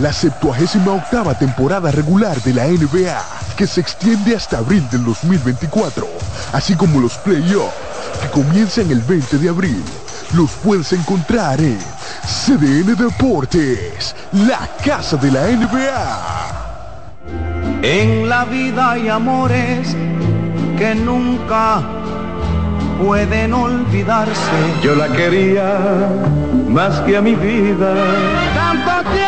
la 78 octava temporada regular de la NBA, que se extiende hasta abril del 2024, así como los playoffs, que comienzan el 20 de abril. Los puedes encontrar en CDN Deportes, la casa de la NBA. En la vida hay amores que nunca pueden olvidarse. Yo la quería más que a mi vida. Tanto tiempo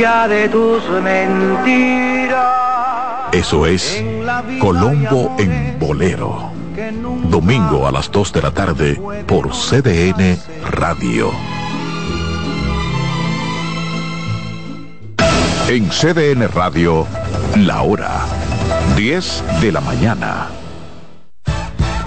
ya de tus mentiras. Eso es Colombo en Bolero. Domingo a las 2 de la tarde por CDN Radio. En CDN Radio, la hora 10 de la mañana.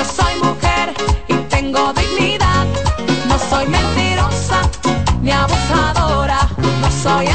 Yo soy mujer y tengo dignidad. No soy mentirosa ni abusadora. No soy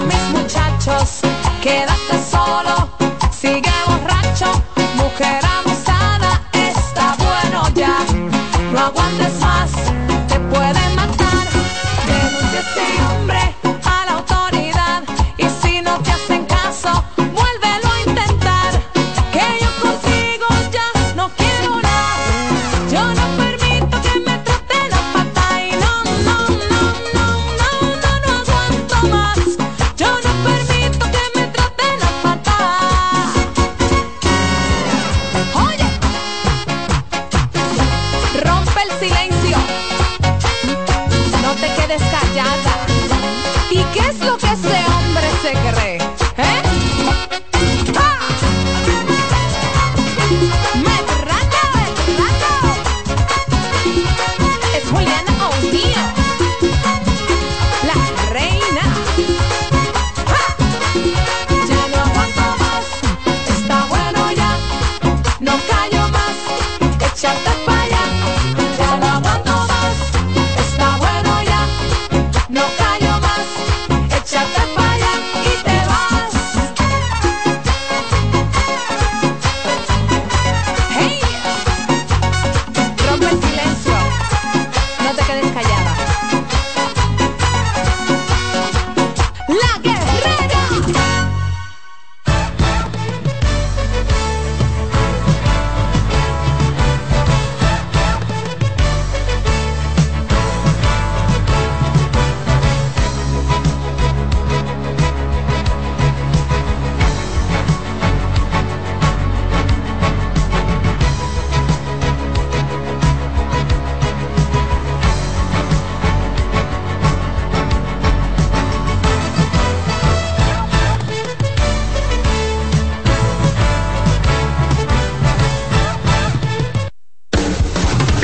mis muchachos. Quédate solo, sigue borracho, mujer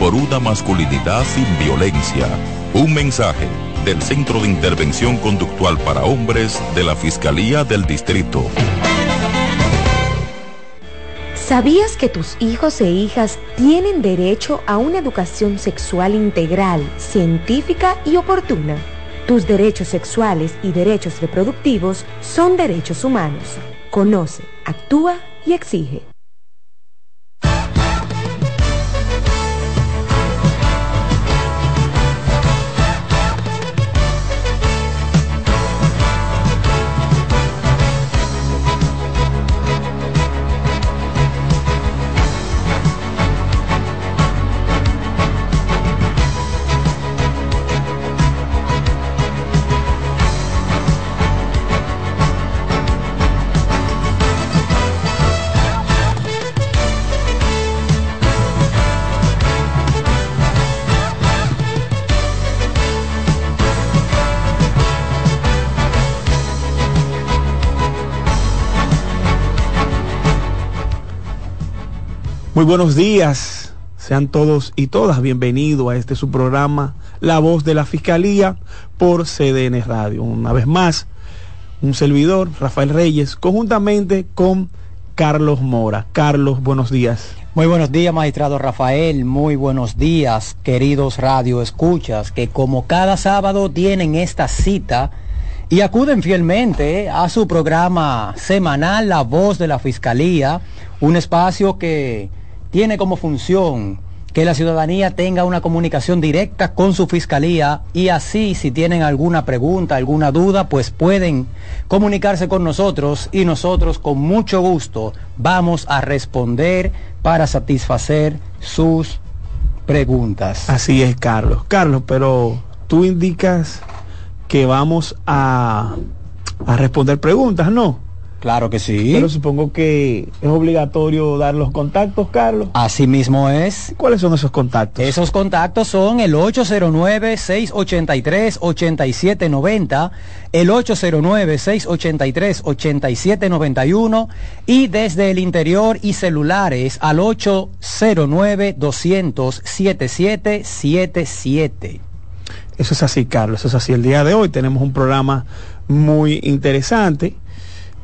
por una masculinidad sin violencia. Un mensaje del Centro de Intervención Conductual para Hombres de la Fiscalía del Distrito. ¿Sabías que tus hijos e hijas tienen derecho a una educación sexual integral, científica y oportuna? Tus derechos sexuales y derechos reproductivos son derechos humanos. Conoce, actúa y exige. Muy buenos días, sean todos y todas bienvenidos a este su programa La Voz de la Fiscalía por CDN Radio. Una vez más, un servidor, Rafael Reyes, conjuntamente con Carlos Mora. Carlos, buenos días. Muy buenos días, magistrado Rafael. Muy buenos días, queridos radio escuchas, que como cada sábado tienen esta cita y acuden fielmente a su programa semanal La Voz de la Fiscalía, un espacio que tiene como función que la ciudadanía tenga una comunicación directa con su fiscalía y así si tienen alguna pregunta, alguna duda, pues pueden comunicarse con nosotros y nosotros con mucho gusto vamos a responder para satisfacer sus preguntas. Así es, Carlos. Carlos, pero tú indicas que vamos a, a responder preguntas, ¿no? Claro que sí. Pero supongo que es obligatorio dar los contactos, Carlos. Así mismo es. ¿Cuáles son esos contactos? Esos contactos son el 809-683-8790, el 809-683-8791 y desde el interior y celulares al 809-200-7777. Eso es así, Carlos. Eso es así. El día de hoy tenemos un programa muy interesante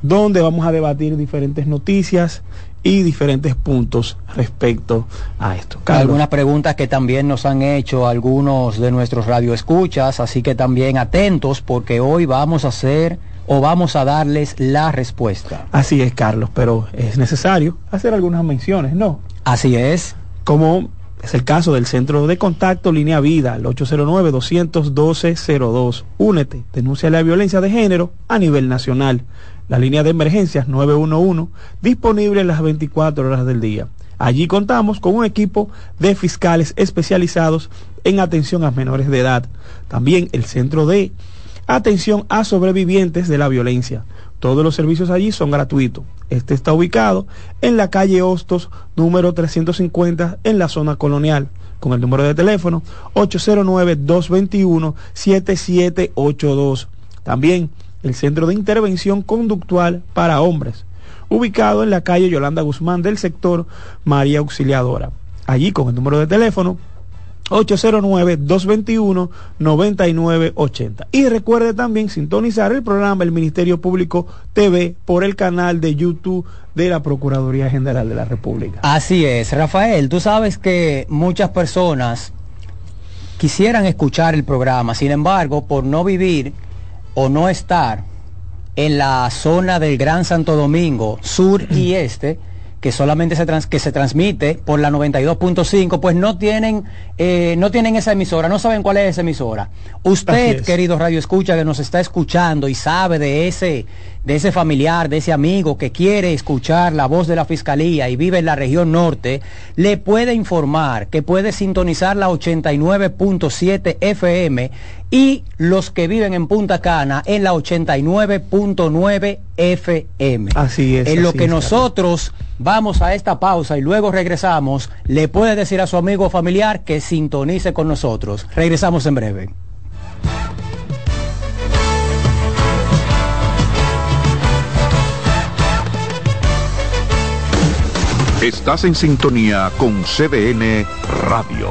donde vamos a debatir diferentes noticias y diferentes puntos respecto a esto. Carlos. Algunas preguntas que también nos han hecho algunos de nuestros radioescuchas, así que también atentos porque hoy vamos a hacer o vamos a darles la respuesta. Así es, Carlos, pero es necesario hacer algunas menciones, ¿no? Así es. Como es el caso del Centro de Contacto Línea Vida, el 809-212-02. Únete, denuncia la violencia de género a nivel nacional la línea de emergencias 911, disponible las 24 horas del día. Allí contamos con un equipo de fiscales especializados en atención a menores de edad. También el centro de atención a sobrevivientes de la violencia. Todos los servicios allí son gratuitos. Este está ubicado en la calle Hostos, número 350, en la zona colonial, con el número de teléfono 809-221-7782. También el Centro de Intervención Conductual para Hombres, ubicado en la calle Yolanda Guzmán del sector María Auxiliadora. Allí con el número de teléfono 809-221-9980. Y recuerde también sintonizar el programa El Ministerio Público TV por el canal de YouTube de la Procuraduría General de la República. Así es, Rafael, tú sabes que muchas personas quisieran escuchar el programa, sin embargo, por no vivir o no estar en la zona del Gran Santo Domingo, sur y este, que solamente se, trans, que se transmite por la 92.5, pues no tienen, eh, no tienen esa emisora, no saben cuál es esa emisora. Usted, querido Radio Escucha, que nos está escuchando y sabe de ese, de ese familiar, de ese amigo que quiere escuchar la voz de la Fiscalía y vive en la región norte, le puede informar que puede sintonizar la 89.7 FM y los que viven en Punta Cana en la 89.9 FM. Así es. En lo que nosotros vamos a esta pausa y luego regresamos, le puede decir a su amigo familiar que sintonice con nosotros. Regresamos en breve. Estás en sintonía con CDN Radio.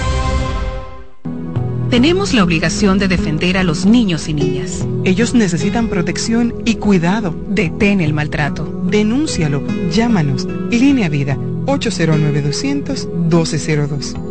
Tenemos la obligación de defender a los niños y niñas. Ellos necesitan protección y cuidado. Detén el maltrato. Denúncialo. Llámanos. Línea Vida 809-200-1202.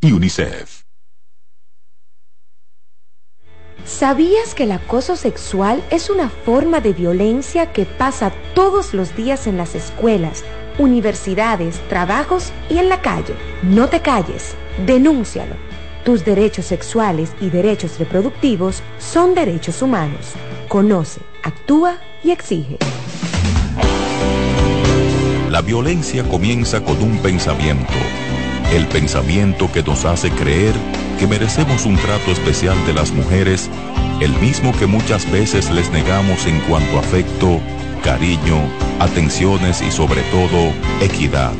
y UNICEF. ¿Sabías que el acoso sexual es una forma de violencia que pasa todos los días en las escuelas, universidades, trabajos y en la calle? No te calles, denúncialo. Tus derechos sexuales y derechos reproductivos son derechos humanos. Conoce, actúa y exige. La violencia comienza con un pensamiento el pensamiento que nos hace creer que merecemos un trato especial de las mujeres el mismo que muchas veces les negamos en cuanto a afecto, cariño, atenciones y sobre todo equidad.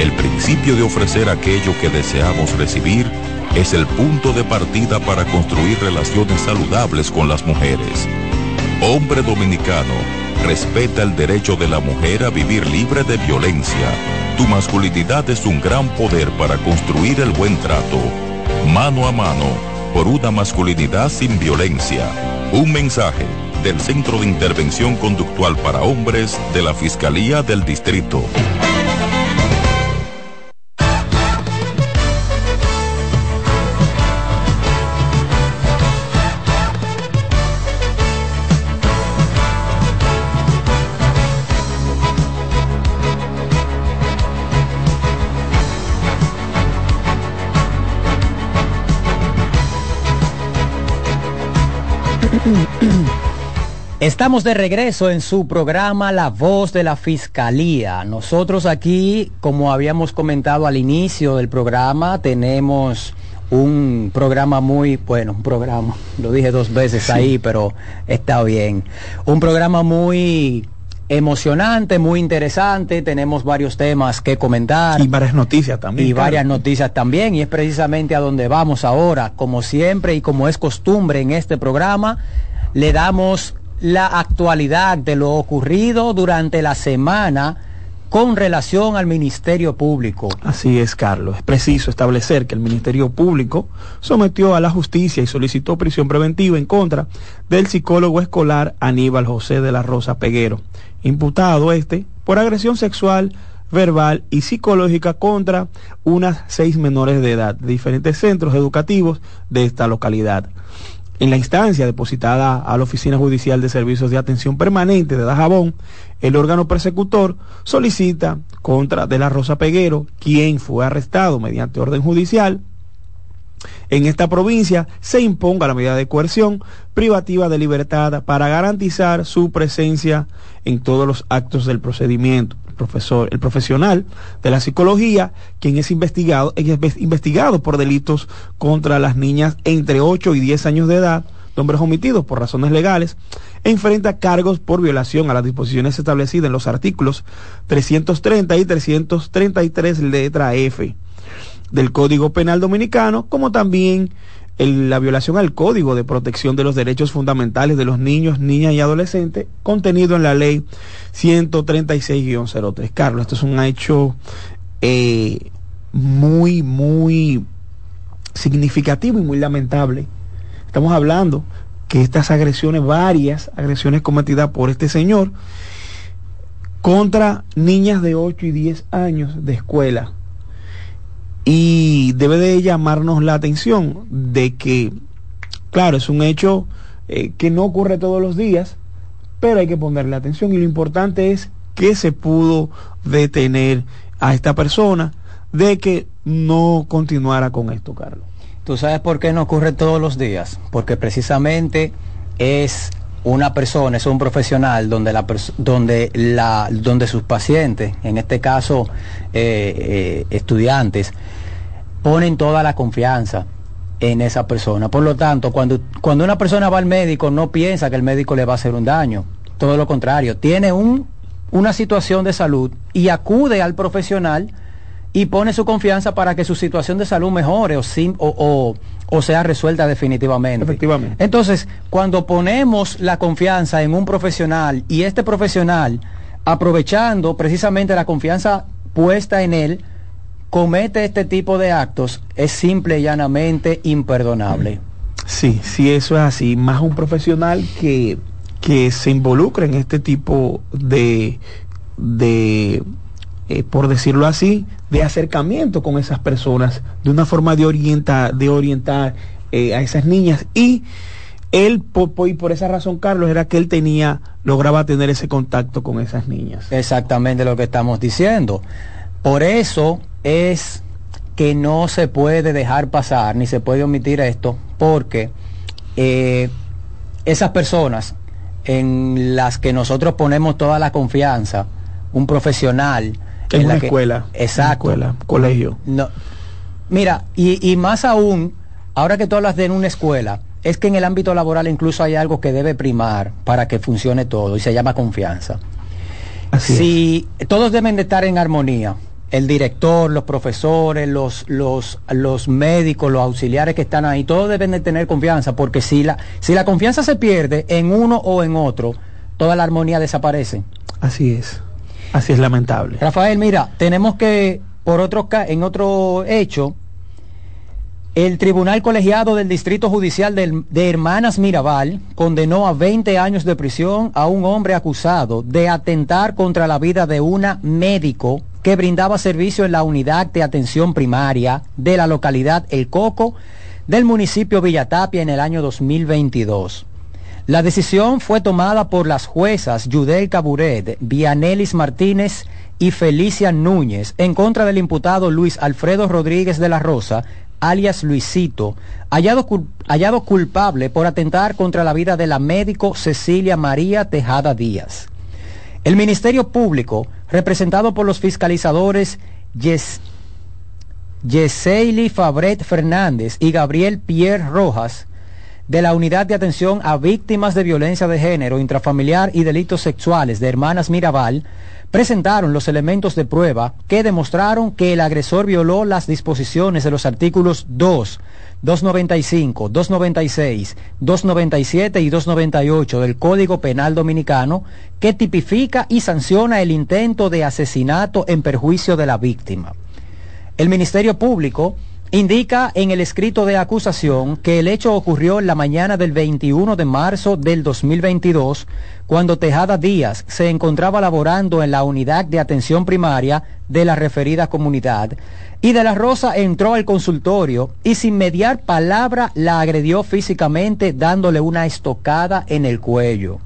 El principio de ofrecer aquello que deseamos recibir es el punto de partida para construir relaciones saludables con las mujeres. Hombre dominicano, respeta el derecho de la mujer a vivir libre de violencia. Tu masculinidad es un gran poder para construir el buen trato. Mano a mano, por una masculinidad sin violencia. Un mensaje del Centro de Intervención Conductual para Hombres de la Fiscalía del Distrito. Estamos de regreso en su programa La Voz de la Fiscalía. Nosotros aquí, como habíamos comentado al inicio del programa, tenemos un programa muy, bueno, un programa, lo dije dos veces ahí, pero está bien. Un programa muy emocionante, muy interesante, tenemos varios temas que comentar. Y varias noticias también. Y varias noticias también, y es precisamente a donde vamos ahora. Como siempre y como es costumbre en este programa, le damos la actualidad de lo ocurrido durante la semana con relación al Ministerio Público. Así es, Carlos. Es preciso establecer que el Ministerio Público sometió a la justicia y solicitó prisión preventiva en contra del psicólogo escolar Aníbal José de la Rosa Peguero, imputado este por agresión sexual, verbal y psicológica contra unas seis menores de edad de diferentes centros educativos de esta localidad en la instancia depositada a la Oficina Judicial de Servicios de Atención Permanente de Dajabón, el órgano persecutor solicita contra De la Rosa Peguero, quien fue arrestado mediante orden judicial, en esta provincia se imponga la medida de coerción privativa de libertad para garantizar su presencia en todos los actos del procedimiento profesor, el profesional de la psicología, quien es investigado, es investigado por delitos contra las niñas entre 8 y 10 años de edad, hombres omitidos por razones legales, enfrenta cargos por violación a las disposiciones establecidas en los artículos 330 y 333 letra F del Código Penal Dominicano, como también la violación al Código de Protección de los Derechos Fundamentales de los Niños, Niñas y Adolescentes, contenido en la ley 136-03. Carlos, esto es un hecho eh, muy, muy significativo y muy lamentable. Estamos hablando que estas agresiones, varias agresiones cometidas por este señor, contra niñas de 8 y 10 años de escuela, y debe de llamarnos la atención de que, claro, es un hecho eh, que no ocurre todos los días, pero hay que ponerle atención y lo importante es que se pudo detener a esta persona de que no continuara con esto, Carlos. ¿Tú sabes por qué no ocurre todos los días? Porque precisamente es una persona, es un profesional donde, la, donde, la, donde sus pacientes, en este caso eh, eh, estudiantes, ponen toda la confianza en esa persona. Por lo tanto, cuando, cuando una persona va al médico, no piensa que el médico le va a hacer un daño. Todo lo contrario, tiene un, una situación de salud y acude al profesional y pone su confianza para que su situación de salud mejore o, o, o, sea resuelta definitivamente. Efectivamente. Entonces, cuando ponemos la confianza en un profesional y este profesional, aprovechando precisamente la confianza puesta en él, comete este tipo de actos, es simple y llanamente imperdonable. Sí, sí, eso es así. Más un profesional que, que se involucra en este tipo de, de eh, por decirlo así, de acercamiento con esas personas, de una forma de orientar, de orientar eh, a esas niñas. Y él, por, y por esa razón, Carlos, era que él tenía, lograba tener ese contacto con esas niñas. Exactamente lo que estamos diciendo. Por eso es que no se puede dejar pasar, ni se puede omitir esto, porque eh, esas personas en las que nosotros ponemos toda la confianza, un profesional, en, la escuela. Exacto. escuela, colegio. No, mira, y, y, más aún, ahora que tú hablas de en una escuela, es que en el ámbito laboral incluso hay algo que debe primar para que funcione todo y se llama confianza. si todos deben de estar en armonía, el director, los profesores, los, los, los médicos, los auxiliares que están ahí, todos deben de tener confianza, porque si la, si la confianza se pierde en uno o en otro, toda la armonía desaparece. Así es. Así es lamentable. Rafael, mira, tenemos que, por otro, en otro hecho, el Tribunal Colegiado del Distrito Judicial de, Hermanas Mirabal condenó a 20 años de prisión a un hombre acusado de atentar contra la vida de una médico que brindaba servicio en la unidad de atención primaria de la localidad El Coco del municipio Villatapia en el año 2022. La decisión fue tomada por las juezas Judel Caburet, Vianelis Martínez y Felicia Núñez en contra del imputado Luis Alfredo Rodríguez de la Rosa, alias Luisito, hallado, hallado culpable por atentar contra la vida de la médico Cecilia María Tejada Díaz. El Ministerio Público, representado por los fiscalizadores Yes, Yeseili Fabret Fernández y Gabriel Pierre Rojas, de la Unidad de Atención a Víctimas de Violencia de Género, Intrafamiliar y Delitos Sexuales de Hermanas Mirabal, presentaron los elementos de prueba que demostraron que el agresor violó las disposiciones de los artículos 2, 295, 296, 297 y 298 del Código Penal Dominicano que tipifica y sanciona el intento de asesinato en perjuicio de la víctima. El Ministerio Público indica en el escrito de acusación que el hecho ocurrió en la mañana del 21 de marzo del 2022, cuando Tejada Díaz se encontraba laborando en la unidad de atención primaria de la referida comunidad, y de la Rosa entró al consultorio y sin mediar palabra la agredió físicamente dándole una estocada en el cuello.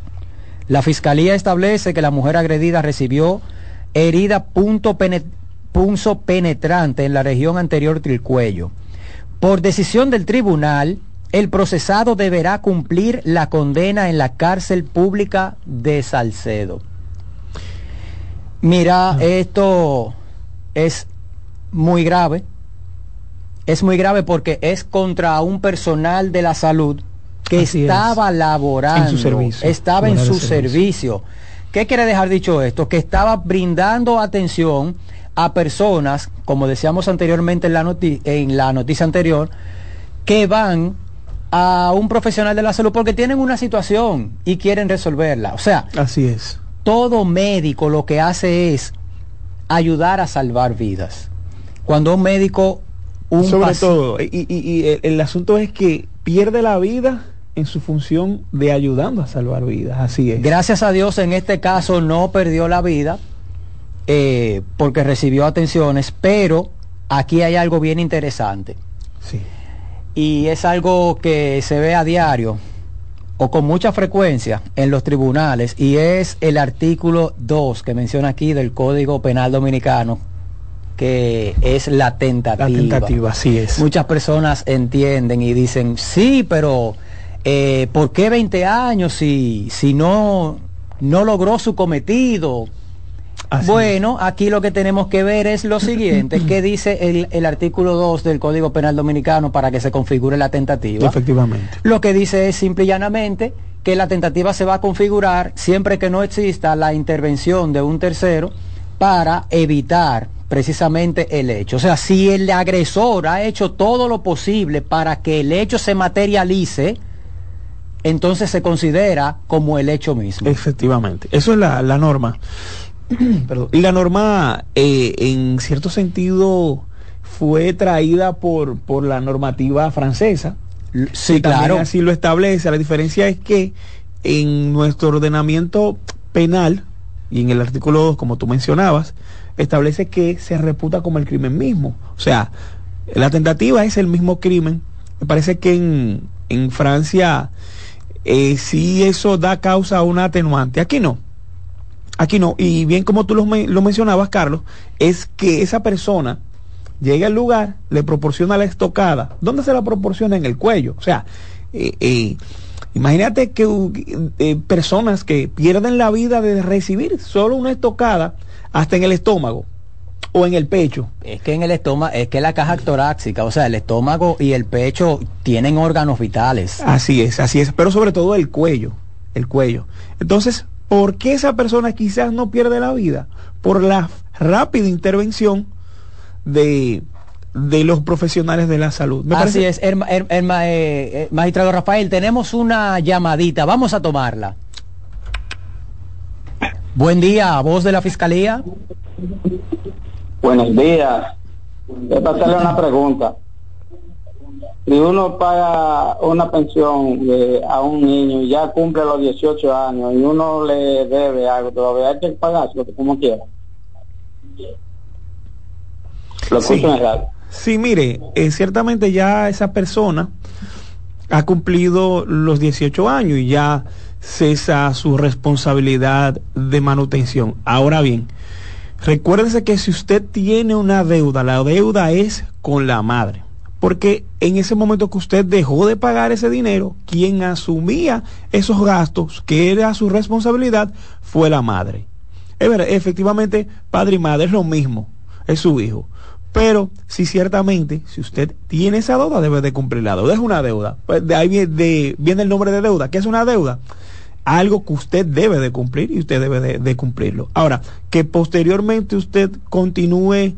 La fiscalía establece que la mujer agredida recibió herida punto punzo penetrante en la región anterior del cuello. Por decisión del tribunal, el procesado deberá cumplir la condena en la cárcel pública de Salcedo. Mira, ah. esto es muy grave. Es muy grave porque es contra un personal de la salud que estaba laborando, en su servicio, estaba en su servicio. ¿Qué quiere dejar dicho esto? Que estaba brindando atención a personas, como decíamos anteriormente en la, en la noticia anterior, que van a un profesional de la salud porque tienen una situación y quieren resolverla. O sea, así es. Todo médico lo que hace es ayudar a salvar vidas. Cuando un médico, un sobre todo, y, el, el asunto es que pierde la vida en su función de ayudando a salvar vidas. Así es. Gracias a Dios en este caso no perdió la vida, eh, porque recibió atenciones, pero aquí hay algo bien interesante. Sí. Y es algo que se ve a diario o con mucha frecuencia en los tribunales y es el artículo 2 que menciona aquí del Código Penal Dominicano que es la tentativa. La tentativa, así es. Muchas personas entienden y dicen, sí, pero eh, ¿por qué 20 años si, si no, no logró su cometido? Bueno, aquí lo que tenemos que ver es lo siguiente, ¿qué dice el, artículo 2 del Código Penal Dominicano para que se configure la tentativa? Efectivamente. Lo que dice es simple y llanamente que la tentativa se va a configurar siempre que no exista la intervención de un tercero para evitar precisamente el hecho. O sea, si el agresor ha hecho todo lo posible para que el hecho se materialice, entonces se considera como el hecho mismo. Efectivamente. Eso es la, la norma. Y la norma, eh, en cierto sentido, fue traída por, por la normativa francesa. Sí, claro. Así lo establece. La diferencia es que en nuestro ordenamiento penal, y en el artículo 2, como tú mencionabas, establece que se reputa como el crimen mismo. O sea, la tentativa es el mismo crimen. Me parece que en, en Francia eh, sí eso da causa a una atenuante. Aquí no. Aquí no, y bien como tú lo, mencionabas, Carlos, es que esa persona llega al lugar, le proporciona la estocada. ¿Dónde se la proporciona? En el cuello. O sea, eh, eh, imagínate que eh, personas que pierden la vida de recibir solo una estocada hasta en el estómago o en el pecho. Es que en el estómago, es que la caja torácica, o sea, el estómago y el pecho tienen órganos vitales. Así es, así es, pero sobre todo el cuello, el cuello. Entonces, ¿por qué esa persona quizás no pierde la vida? Por la rápida intervención de, de los profesionales de la salud. Me Así es, el, eh, magistrado Rafael, tenemos una llamadita, vamos a tomarla. Buen día, voz de la Fiscalía. Buenos días. Voy a hacerle una pregunta. Si uno paga una pensión a un niño y ya cumple los 18 años y uno le debe algo, todavía hay que pagárselo como quiera. Lo sí. sí, mire, eh, ciertamente ya esa persona ha cumplido los 18 años y ya cesa su responsabilidad de manutención. Ahora bien, recuérdese que si usted tiene una deuda, la deuda es con la madre. Porque en ese momento que usted dejó de pagar ese dinero, quien asumía esos gastos, que era su responsabilidad, fue la madre. Es verdad, efectivamente, padre y madre es lo mismo, es su hijo. Pero si ciertamente, si usted tiene esa deuda, debe de cumplir la deuda. Es una deuda. Pues de ahí viene, el nombre de deuda. ¿Qué es una deuda? algo que usted debe de cumplir y usted debe de, cumplirlo. Ahora, que posteriormente usted continúe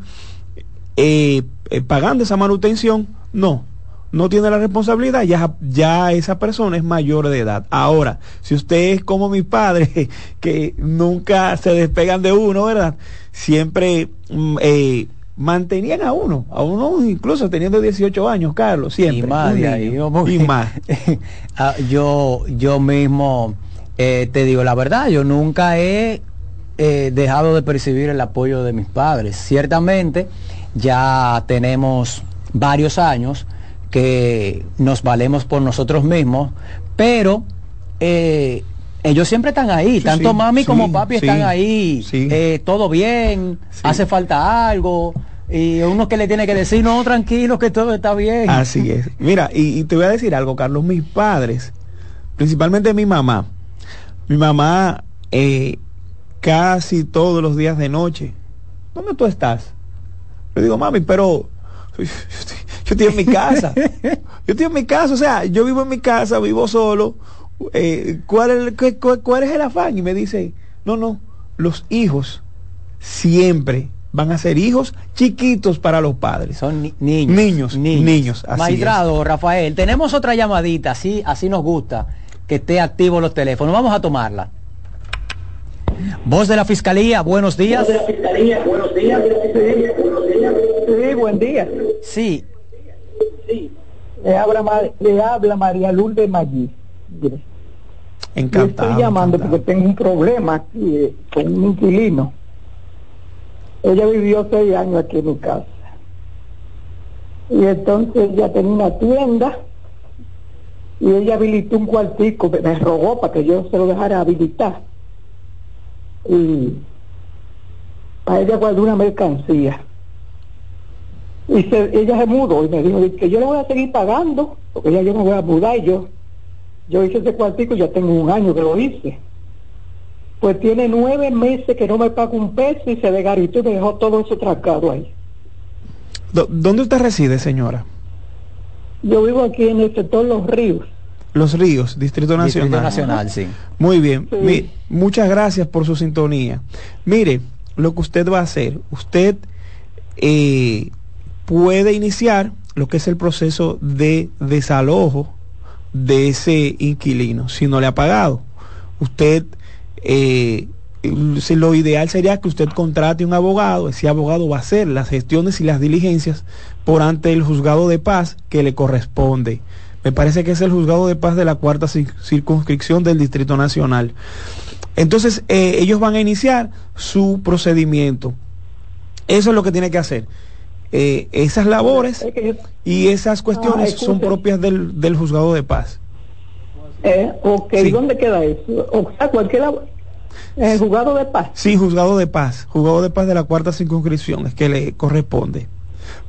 eh, eh, pagando esa manutención, no, no tiene la responsabilidad, ya, ya esa persona es mayor de edad. Ahora, si usted es como mi padre, que nunca se despegan de uno, ¿verdad? Siempre mm, eh, mantenían a uno, a uno incluso teniendo 18 años, Carlos, siempre. Y más, y más. Ah, yo, yo mismo eh, te digo la verdad, yo nunca he eh, dejado de percibir el apoyo de mis padres. Ciertamente ya tenemos varios años que nos valemos por nosotros mismos, pero eh, ellos siempre están ahí, tanto mami como papi están ahí, todo bien, hace falta algo, y uno que le tiene que decir, no, tranquilo, que todo está bien. Así es. Mira, y, y te voy a decir algo, Carlos, mis padres, principalmente mi mamá, mi mamá eh, casi todos los días de noche, ¿dónde tú estás? Le digo, mami, pero yo, estoy en mi casa. Yo estoy en mi casa, o sea, yo vivo en mi casa, vivo solo. Eh, ¿cuál, es, cuál, es el afán? Y me dice, no, no, los hijos siempre van a ser hijos chiquitos para los padres. Son niños. Niños, niños. niños Maestrado, Rafael, tenemos otra llamadita, así, así nos gusta que esté activo los teléfonos. Vamos a tomarla. Voz de la Fiscalía, buenos días. Voz de la Fiscalía, buenos días. Sí, buen día. Sí. Sí. Le habla, le habla María Lourdes Maggi. Encantado. estoy llamando porque tengo un problema aquí eh, con un inquilino. Ella vivió seis años aquí en mi casa. Y entonces ya tenía una tienda y ella habilitó un cuartico, me rogó para que yo se lo dejara habilitar. Y para ella guardó una mercancía. Y ella se mudó y me dijo que yo le voy a seguir pagando, porque ya yo me voy a mudar y yo, yo hice ese cuartico, ya tengo un año que lo hice. Pues tiene nueve meses que no me paga un peso y se desgaritó y me dejó todo eso tracado ahí. ¿Dónde usted reside, señora? Yo vivo aquí en el sector Los Ríos. Los Ríos, Distrito Nacional. Distrito Nacional, sí. Muy bien. muchas gracias por su sintonía. Mire, lo que usted va a hacer, usted eh, puede iniciar lo que es el proceso de desalojo de ese inquilino si no le ha pagado. Usted eh, lo ideal sería que usted contrate un abogado, ese abogado va a hacer las gestiones y las diligencias por ante el juzgado de paz que le corresponde. Me parece que es el juzgado de paz de la cuarta circunscripción del Distrito Nacional. Entonces, eh, ellos van a iniciar su procedimiento. Eso es lo que tiene que hacer. Eh, esas labores y esas cuestiones ah, son propias del, del juzgado de paz. Eh, ok, ¿dónde queda eso? O sea, cualquier ¿El juzgado de paz? Sí, juzgado de paz. Juzgado de paz de la cuarta circunscripción es que le corresponde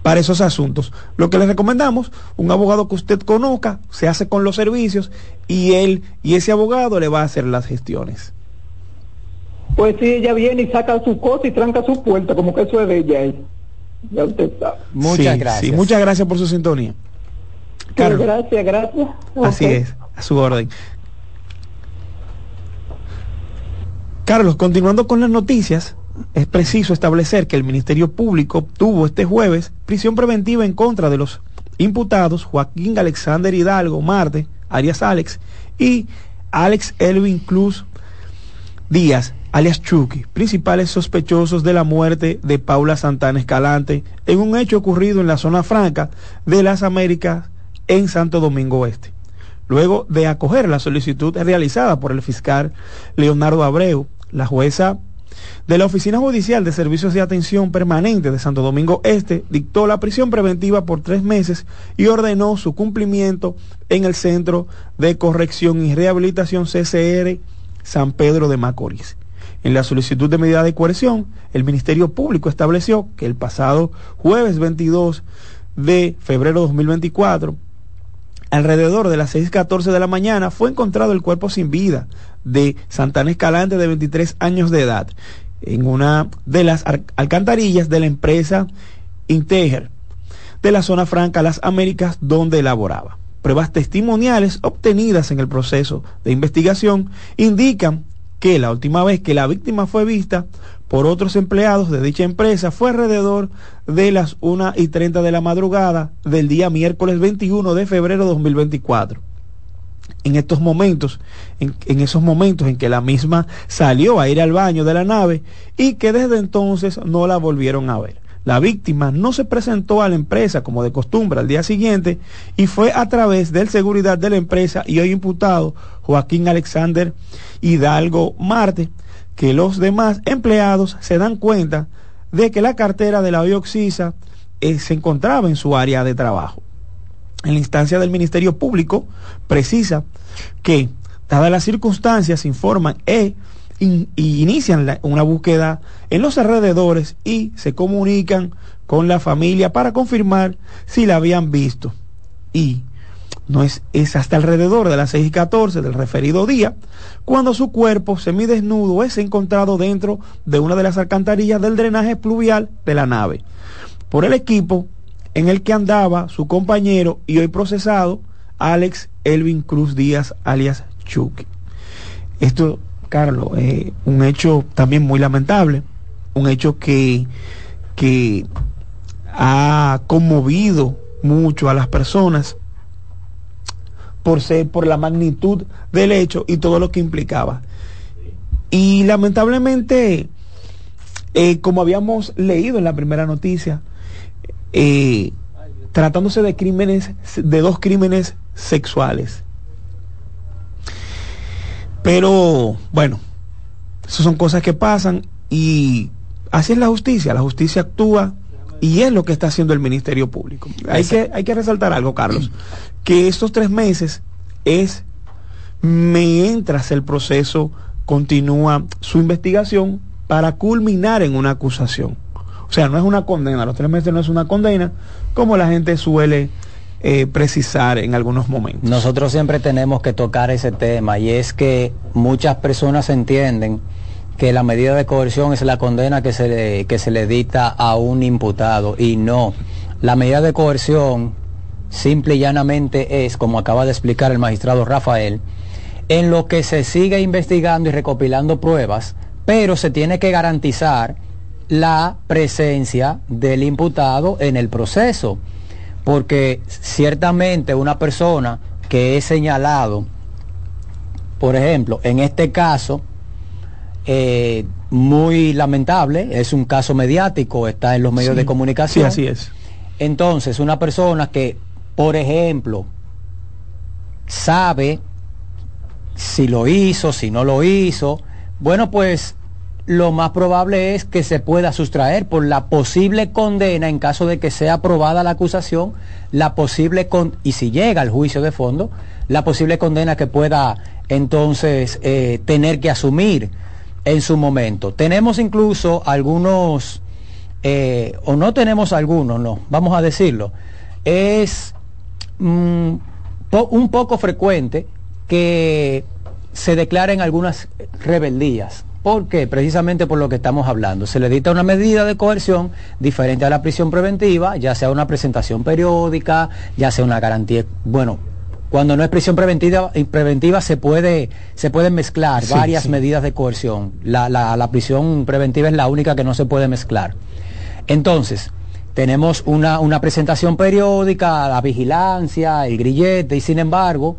para esos asuntos. Lo que le recomendamos, un abogado que usted conozca, se hace con los servicios y él y ese abogado le va a hacer las gestiones. Pues sí, ella viene y saca su cosa y tranca su puerta, como que eso es de ella. Ahí. Ya usted sabe. Muchas gracias. Sí, muchas gracias por su sintonía. Carlos. gracias, gracias. Así es, a su orden. Carlos, continuando con las noticias, es preciso establecer que el Ministerio Público obtuvo este jueves prisión preventiva en contra de los imputados Joaquín Alexander Hidalgo Marte, Arias Alex, y Alex Elvin Cruz Díaz, alias Chucky, principales sospechosos de la muerte de Paula Santana Escalante en un hecho ocurrido en la zona franca de las Américas en Santo Domingo Oeste. Luego de acoger la solicitud realizada por el fiscal Leonardo Abreu, la jueza de la Oficina Judicial de Servicios de Atención Permanente de Santo Domingo Este dictó la prisión preventiva por tres meses y ordenó su cumplimiento en el Centro de Corrección y Rehabilitación CCR San Pedro de Macorís. En la solicitud de medida de coerción, el Ministerio Público estableció que el pasado jueves 22 de febrero de 2024, alrededor de las 6.14 de la mañana, fue encontrado el cuerpo sin vida de Santana Escalante de 23 años de edad en una de las ar- alcantarillas de la empresa Integer de la zona franca Las Américas donde laboraba. Pruebas testimoniales obtenidas en el proceso de investigación indican que la última vez que la víctima fue vista por otros empleados de dicha empresa fue alrededor de las 1 y 30 de la madrugada del día miércoles 21 de febrero de 2024 en estos momentos, en, en, esos momentos en que la misma salió a ir al baño de la nave y que desde entonces no la volvieron a ver. La víctima no se presentó a la empresa como de costumbre al día siguiente y fue a través del seguridad de la empresa y hoy imputado Joaquín Alexander Hidalgo Marte que los demás empleados se dan cuenta de que la cartera de la Bioxisa eh, se encontraba en su área de trabajo. En la instancia del Ministerio Público precisa que, dadas las circunstancias, informan e y inician una búsqueda en los alrededores y se comunican con la familia para confirmar si la habían visto. Y no es, es hasta alrededor de las 6 y 14 del referido día cuando su cuerpo semidesnudo es encontrado dentro de una de las alcantarillas del drenaje pluvial de la nave por el equipo en el que andaba su compañero y hoy procesado, Alex Elvin Cruz Díaz, alias Chucky. Esto, Carlos, eh, un hecho también muy lamentable, un hecho que, que ha conmovido mucho a las personas por ser, por la magnitud del hecho y todo lo que implicaba. Y lamentablemente, eh, como habíamos leído en la primera noticia, eh, tratándose de crímenes, de dos crímenes sexuales. Pero bueno, esas son cosas que pasan y así es la justicia. La justicia actúa y es lo que está haciendo el Ministerio Público. Hay que, hay que resaltar algo, Carlos, que estos tres meses es mientras el proceso continúa su investigación para culminar en una acusación. O sea, no es una condena, los tres meses no es una condena, como la gente suele eh, precisar en algunos momentos. Nosotros siempre tenemos que tocar ese tema y es que muchas personas entienden que la medida de coerción es la condena que se le, que se le dicta a un imputado y no. La medida de coerción simple y llanamente es, como acaba de explicar el magistrado Rafael, en lo que se sigue investigando y recopilando pruebas, pero se tiene que garantizar la presencia del imputado en el proceso, porque ciertamente una persona que es señalado, por ejemplo, en este caso, eh, muy lamentable, es un caso mediático, está en los medios Sí, de comunicación. sí, así es. Entonces, una persona que, por ejemplo, sabe si lo hizo, si no lo hizo, bueno, pues lo más probable es que se pueda sustraer por la posible condena en caso de que sea aprobada la acusación, la posible con y si llega al juicio de fondo, la posible condena que pueda entonces eh, tener que asumir en su momento. Tenemos incluso algunos, eh, o no tenemos algunos, no, vamos a decirlo, es mm, un poco frecuente que se declaren algunas rebeldías ¿Por qué? Precisamente por lo que estamos hablando. Se le dicta una medida de coerción diferente a la prisión preventiva, ya sea una presentación periódica, ya sea una garantía, bueno, cuando no es prisión preventiva, preventiva se puede se pueden mezclar varias medidas de coerción. La, la, prisión preventiva es la única que no se puede mezclar. Entonces, tenemos una, una presentación periódica, la vigilancia, el grillete, y sin embargo,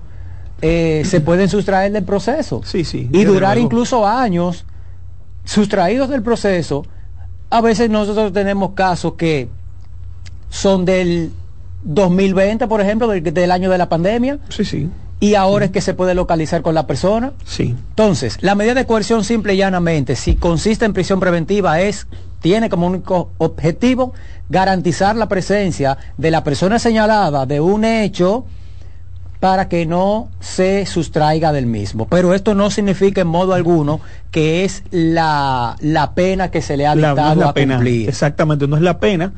eh, se pueden sustraer del proceso. Sí, sí. Y durar incluso años sustraídos del proceso. A veces nosotros tenemos casos que son del 2020, por ejemplo, del, año de la pandemia. Sí, sí. Y ahora es que se puede localizar con la persona. Sí. Entonces, la medida de coerción simple y llanamente, si consiste en prisión preventiva, es, tiene como único objetivo garantizar la presencia de la persona señalada de un hecho para que no se sustraiga del mismo. Pero esto no significa en modo alguno que es la, pena que se le ha dictado a cumplir. Exactamente, no es la pena,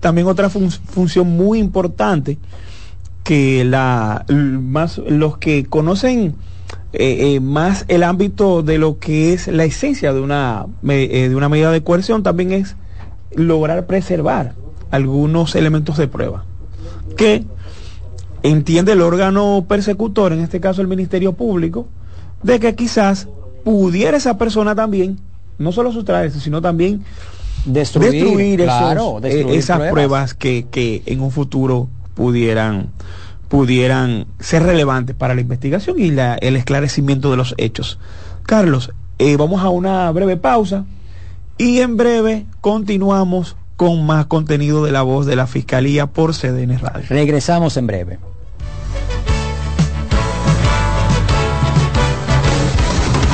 también otra función muy importante que la más los que conocen eh, eh, más el ámbito de lo que es la esencia de una eh, de una medida de coerción también es lograr preservar algunos elementos de prueba que entiende el órgano persecutor, en este caso el Ministerio Público, de que quizás pudiera esa persona también no solo sustraerse, sino también destruir, eh, esas pruebas, que, en un futuro pudieran pudieran ser relevantes para la investigación y la, el esclarecimiento de los hechos. Carlos, eh, vamos a una breve pausa y en breve continuamos con más contenido de la voz de la Fiscalía por CDN Radio. Regresamos en breve.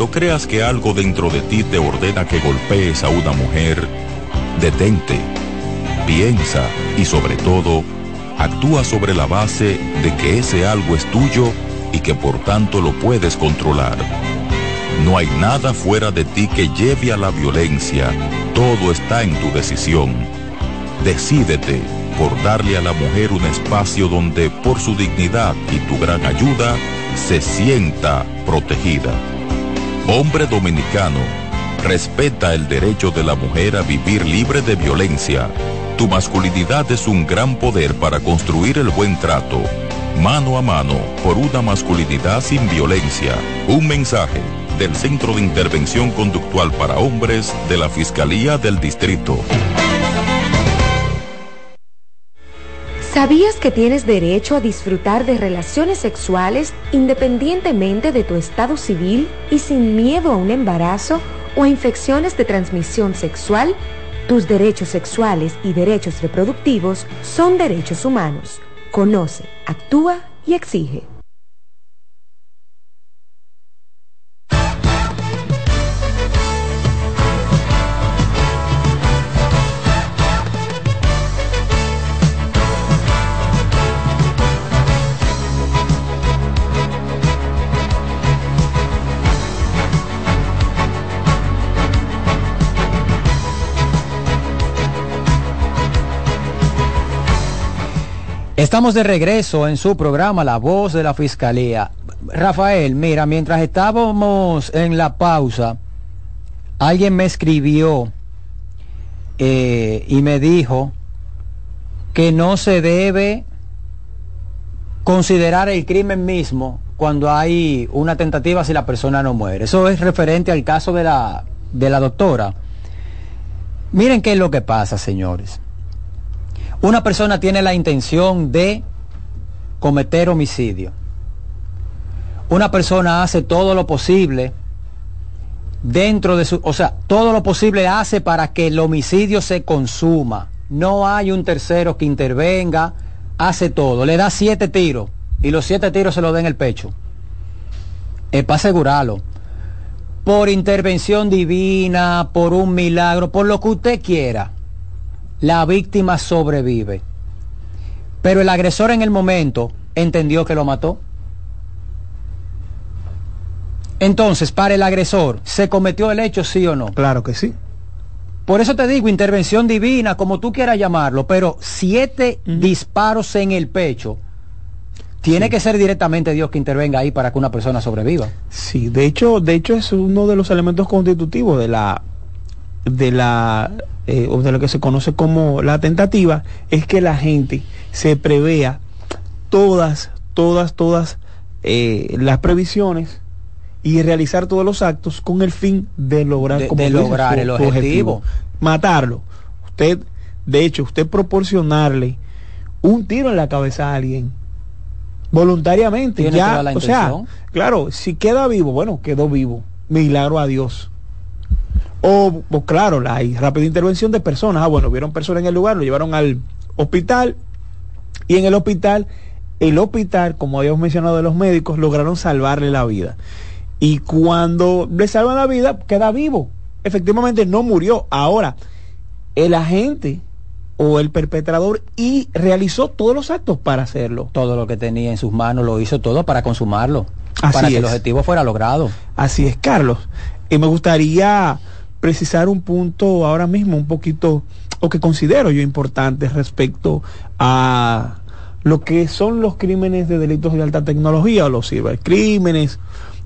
Cuando creas que algo dentro de ti te ordena que golpees a una mujer, detente, piensa y sobre todo, actúa sobre la base de que ese algo es tuyo y que por tanto lo puedes controlar. No hay nada fuera de ti que lleve a la violencia, todo está en tu decisión. Decídete por darle a la mujer un espacio donde por su dignidad y tu gran ayuda se sienta protegida. Hombre dominicano, respeta el derecho de la mujer a vivir libre de violencia. Tu masculinidad es un gran poder para construir el buen trato. Mano a mano, por una masculinidad sin violencia. Un mensaje del Centro de Intervención Conductual para Hombres de la Fiscalía del Distrito. ¿Sabías que tienes derecho a disfrutar de relaciones sexuales independientemente de tu estado civil y sin miedo a un embarazo o a infecciones de transmisión sexual? Tus derechos sexuales y derechos reproductivos son derechos humanos. Conoce, actúa y exige. Estamos de regreso en su programa La Voz de la Fiscalía. Rafael, mira, mientras estábamos en la pausa, alguien me escribió eh, y me dijo que no se debe considerar el crimen mismo cuando hay una tentativa si la persona no muere. Eso es referente al caso de la, de la doctora. Miren qué es lo que pasa, señores. Una persona tiene la intención de cometer homicidio. Una persona hace todo lo posible dentro de su, o sea, todo lo posible hace para que el homicidio se consuma. No hay un tercero que intervenga, hace todo, le da siete tiros y los siete tiros se lo da en el pecho. Es para asegurarlo. Por intervención divina, por un milagro, por lo que usted quiera, la víctima sobrevive. Pero el agresor en el momento entendió que lo mató. Entonces, para el agresor, ¿se cometió el hecho sí o no? Claro que sí. Por eso te digo, intervención divina, como tú quieras llamarlo, pero siete disparos en el pecho. Tiene Sí. que ser directamente Dios que intervenga ahí para que una persona sobreviva. Sí, de hecho, de hecho es uno de los elementos constitutivos de la de la eh, o de lo que se conoce como la tentativa es que la gente se prevea todas, todas, todas eh, las previsiones y realizar todos los actos con el fin de lograr De- como de tú dices, lograr su- el su objetivo. matarlo. Usted, de hecho, usted proporcionarle un tiro en la cabeza a alguien voluntariamente, ya, o sea, claro, si queda vivo, bueno, quedó vivo, milagro a Dios. O, o claro, la hay rápida intervención de personas, ah, bueno, vieron personas en el lugar, lo llevaron al hospital y en el hospital, el hospital, como habíamos mencionado de los médicos, lograron salvarle la vida. Y cuando le salvan la vida, queda vivo. Efectivamente no murió. Ahora, el agente o el perpetrador y realizó todos los actos para hacerlo. Todo lo que tenía en sus manos lo hizo todo para consumarlo. Así para que el objetivo fuera logrado. Así es, Carlos. Y me gustaría precisar un punto ahora mismo, un poquito, o que considero yo importante respecto a lo que son los crímenes de delitos de alta tecnología, o los cibercrímenes,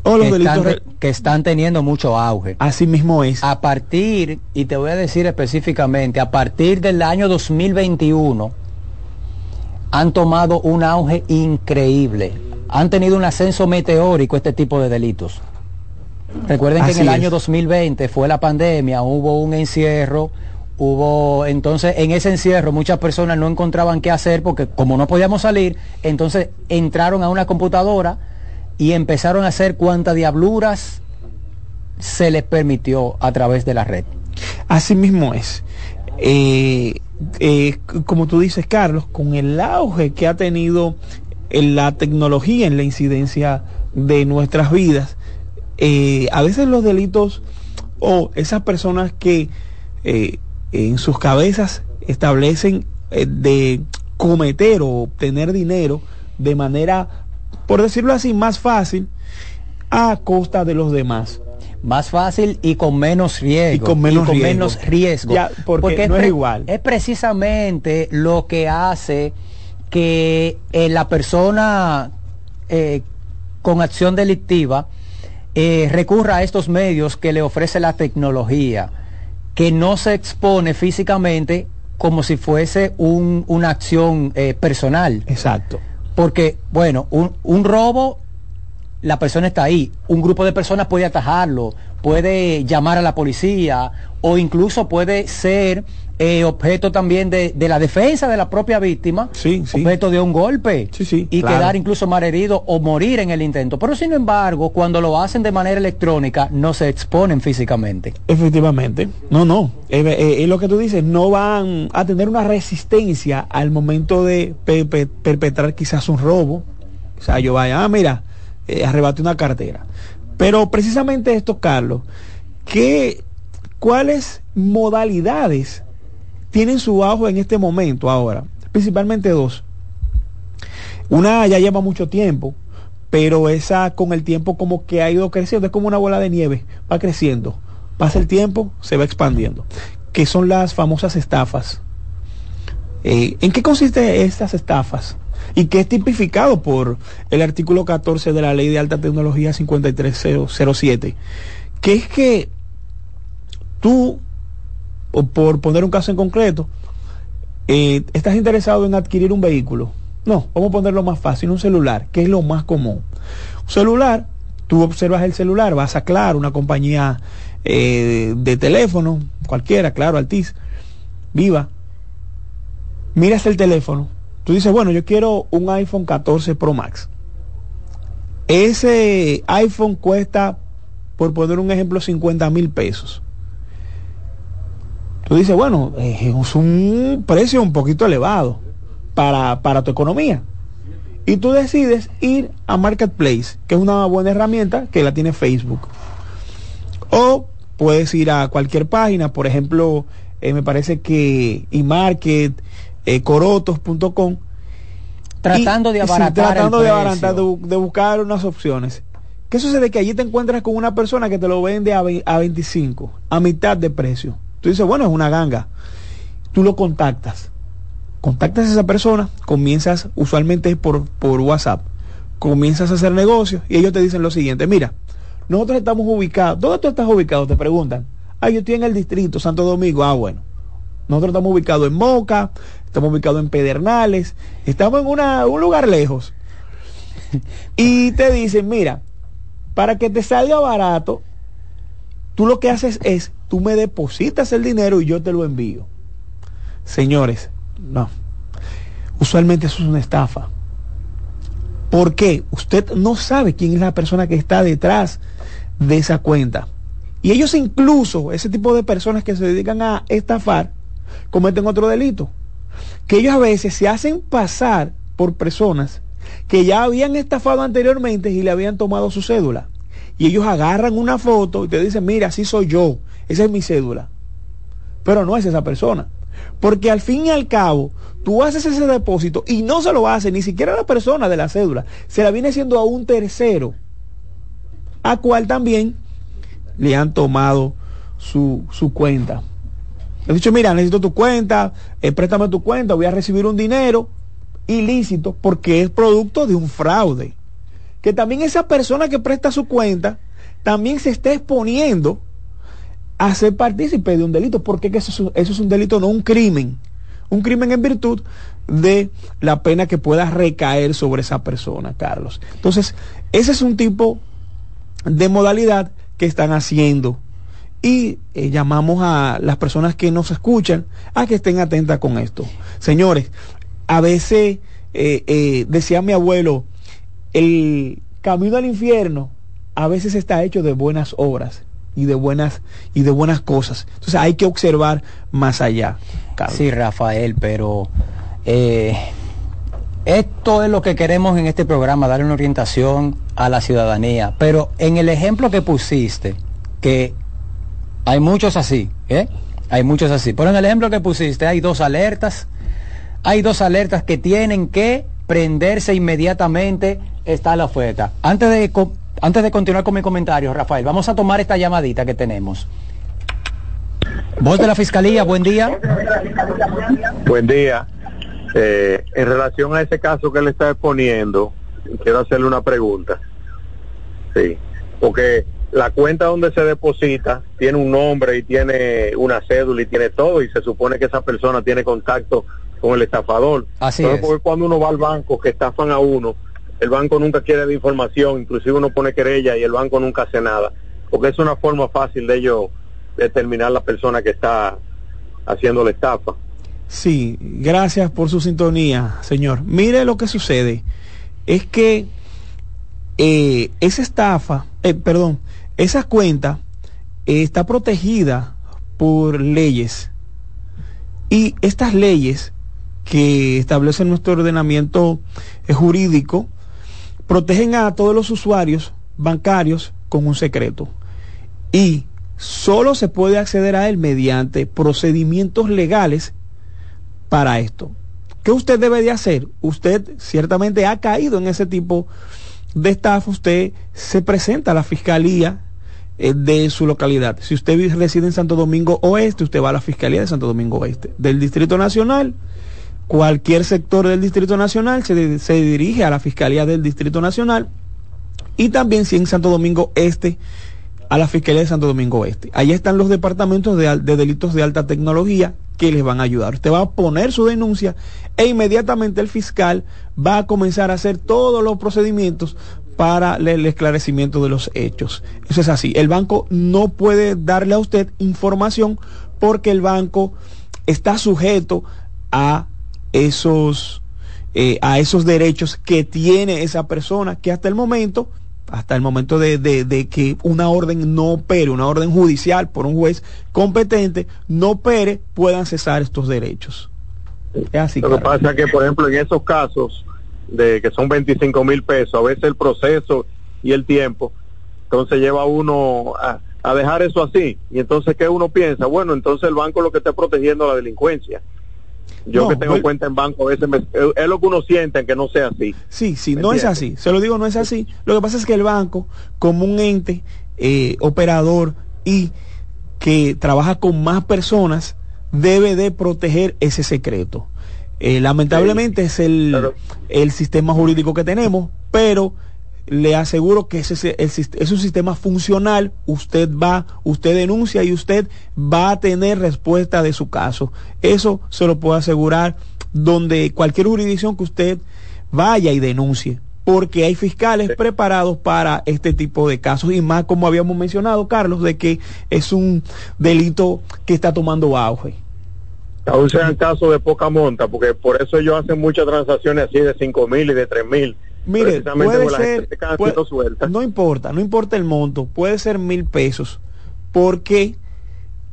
o los que, delitos... están, que están teniendo mucho auge. Así mismo es. A partir, y te voy a decir específicamente, a partir del año 2021 han tomado un auge increíble. Han tenido un ascenso meteórico este tipo de delitos. Recuerden que en el es. año 2020 fue la pandemia, hubo un encierro, hubo entonces en ese encierro muchas personas no encontraban qué hacer porque como no podíamos salir, entonces entraron a una computadora y empezaron a hacer cuantas diabluras se les permitió a través de la red. Así mismo es. Eh, eh, como tú dices, Carlos, con el auge que ha tenido en la tecnología en la incidencia de nuestras vidas, eh, a veces los delitos o esas personas que eh, en sus cabezas establecen eh, de cometer o obtener dinero de manera, por decirlo así, más fácil a costa de los demás. Más fácil y con menos riesgo. Y con menos riesgo. menos riesgo. Ya, porque no es igual. Es precisamente lo que hace que eh, la persona eh, con acción delictiva eh, recurra a estos medios que le ofrece la tecnología, que no se expone físicamente como si fuese un- una acción eh, personal. Exacto. Porque, bueno, un, un robo, la persona está ahí. Un grupo de personas puede atajarlo, puede llamar a la policía o incluso puede ser eh, objeto también de, de la defensa de la propia víctima, objeto de un golpe y claro. quedar incluso mal herido o morir en el intento. Pero sin embargo, cuando lo hacen de manera electrónica, no se exponen físicamente. Efectivamente. No, no. Es, es- es lo que tú dices. No van a tener una resistencia al momento de pe- pe- perpetrar quizás un robo. O sea, yo vaya, ah, mira, eh, arrebate una cartera. Pero precisamente esto, Carlos, ¿qué, ¿cuáles modalidades tienen su auge en este momento ahora? Principalmente dos. Una ya lleva mucho tiempo, pero esa con el tiempo como que ha ido creciendo, es como una bola de nieve, va creciendo. Pasa el tiempo, se va expandiendo. Que son las famosas estafas. Eh, ¿En qué consisten estas estafas? y que es tipificado por el artículo 14 de la ley de alta tecnología 5307, que es que tú, por poner un caso en concreto, eh, estás interesado en adquirir un vehículo. No, vamos a ponerlo más fácil, un celular, que es lo más común. Un celular, tú observas el celular, vas a Claro, una compañía eh, de teléfono, cualquiera, claro, Altis, viva, miras el teléfono, tú dices, bueno, yo quiero un iPhone 14 Pro Max. Ese iPhone cuesta, por poner un ejemplo, 50 mil pesos. Tú dices, bueno, es un precio un poquito elevado para, para tu economía. Y tú decides ir a Marketplace, que es una buena herramienta que la tiene Facebook. O puedes ir a cualquier página, por ejemplo, eh, me parece que eMarket, eh, corotos.com. Tratando de abaratar. tratando de abaratar, de, buscar unas opciones. ¿Qué sucede? Que allí te encuentras con una persona que te lo vende a, a 25, a mitad de precio. Tú dices, bueno, es una ganga. Tú lo contactas. Contactas a esa persona, comienzas usualmente por, por WhatsApp, comienzas a hacer negocios y ellos te dicen lo siguiente, mira, nosotros estamos ubicados. ¿Dónde tú estás ubicado? Te preguntan. Ah, yo estoy en el distrito Santo Domingo. Ah, bueno. Nosotros estamos ubicados en Moca, estamos ubicados en Pedernales, estamos en una, un lugar lejos. Y te dicen, mira, para que te salga barato, tú lo que haces es, tú me depositas el dinero y yo te lo envío. Señores, no. Usualmente eso es una estafa. ¿Por qué? Usted no sabe quién es la persona que está detrás de esa cuenta. Y ellos incluso, ese tipo de personas que se dedican a estafar, cometen otro delito. Que ellos a veces se hacen pasar por personas que ya habían estafado anteriormente y le habían tomado su cédula. Y ellos agarran una foto y te dicen, mira, así soy yo, esa es mi cédula. Pero no es esa persona. Porque al fin y al cabo, tú haces ese depósito y no se lo hace ni siquiera la persona de la cédula, se la viene haciendo a un tercero, a cual también le han tomado su, su cuenta. Le he dicho, mira, necesito tu cuenta, eh, préstame tu cuenta, voy a recibir un dinero ilícito porque es producto de un fraude. Que también esa persona que presta su cuenta también se está exponiendo a ser partícipe de un delito, porque eso, eso es un delito, no un crimen. Un crimen en virtud de la pena que pueda recaer sobre esa persona, Carlos. Entonces, ese es un tipo de modalidad que están haciendo. Y eh, llamamos a las personas que nos escuchan a que estén atentas con esto. Señores, a veces, eh, eh, decía mi abuelo, el camino al infierno a veces está hecho de buenas obras y de buenas y de buenas cosas. Entonces hay que observar más allá. Sí, Rafael, pero eh, esto es lo que queremos en este programa, darle una orientación a la ciudadanía. Pero en el ejemplo que pusiste, que hay muchos así, ¿eh? Hay muchos así. Pero en el ejemplo que pusiste hay dos alertas. Hay dos alertas que tienen que prenderse inmediatamente. Está la oferta. Antes de antes de continuar con mi comentario, Rafael, vamos a tomar esta llamadita que tenemos. Voz de la Fiscalía, buen día. Buen día. Eh, en relación a ese caso que le está exponiendo, quiero hacerle una pregunta. Sí, porque la cuenta donde se deposita tiene un nombre y tiene una cédula y tiene todo y se supone que esa persona tiene contacto con el estafador. Así es. Porque cuando uno va al banco que estafan a uno, el banco nunca quiere la información, inclusive uno pone querella y el banco nunca hace nada, porque es una forma fácil de ellos determinar la persona que está haciendo la estafa. Sí, gracias por su sintonía, señor. Mire lo que sucede, es que eh, esa estafa, eh, perdón, esa cuenta eh, está protegida por leyes y estas leyes que establecen nuestro ordenamiento jurídico protegen a todos los usuarios bancarios con un secreto. Y solo se puede acceder a él mediante procedimientos legales para esto. ¿Qué usted debe de hacer? Usted ciertamente ha caído en ese tipo de estafa. Usted se presenta a la fiscalía eh, de su localidad. Si usted reside en Santo Domingo Oeste, usted va a la Fiscalía de Santo Domingo Oeste. Del Distrito Nacional, cualquier sector del Distrito Nacional se, se dirige a la Fiscalía del Distrito Nacional y también si en Santo Domingo Este a la Fiscalía de Santo Domingo Este. Ahí están los departamentos de, de, delitos de alta tecnología que les van a ayudar. Usted va a poner su denuncia e inmediatamente el fiscal va a comenzar a hacer todos los procedimientos para el esclarecimiento de los hechos. Eso es así. El banco no puede darle a usted información porque el banco está sujeto a esos, eh, a esos derechos que tiene esa persona que hasta el momento hasta el momento de, de, de, que una orden no opere, una orden judicial por un juez competente no opere, puedan cesar estos derechos. Es así. Lo que pasa es que, por ejemplo, en esos casos de que son 25 mil pesos, a veces el proceso y el tiempo, entonces lleva uno a, a dejar eso así. Y entonces, ¿qué uno piensa? Bueno, entonces el banco lo que está protegiendo la delincuencia. Yo no, que tengo cuenta en banco, a veces me, es lo que uno siente en que no sea así. Sí, sí, no es así. Se lo digo, no es así. Lo que pasa es que el banco, como un ente eh, operador y que trabaja con más personas, debe de proteger ese secreto. Eh, lamentablemente sí, es el, claro. el sistema jurídico que tenemos, pero le aseguro que ese es, el, es un sistema funcional, usted va, usted denuncia y usted va a tener respuesta de su caso. Eso se lo puedo asegurar donde cualquier jurisdicción que usted vaya y denuncie, porque hay fiscales sí. preparados para este tipo de casos y más como habíamos mencionado, Carlos, de que es un delito que está tomando auge. Aún sean casos de poca monta, porque por eso ellos hacen muchas transacciones así de cinco mil y de tres mil Mire, puede ser, puede, no importa, no importa el monto, puede ser mil pesos, porque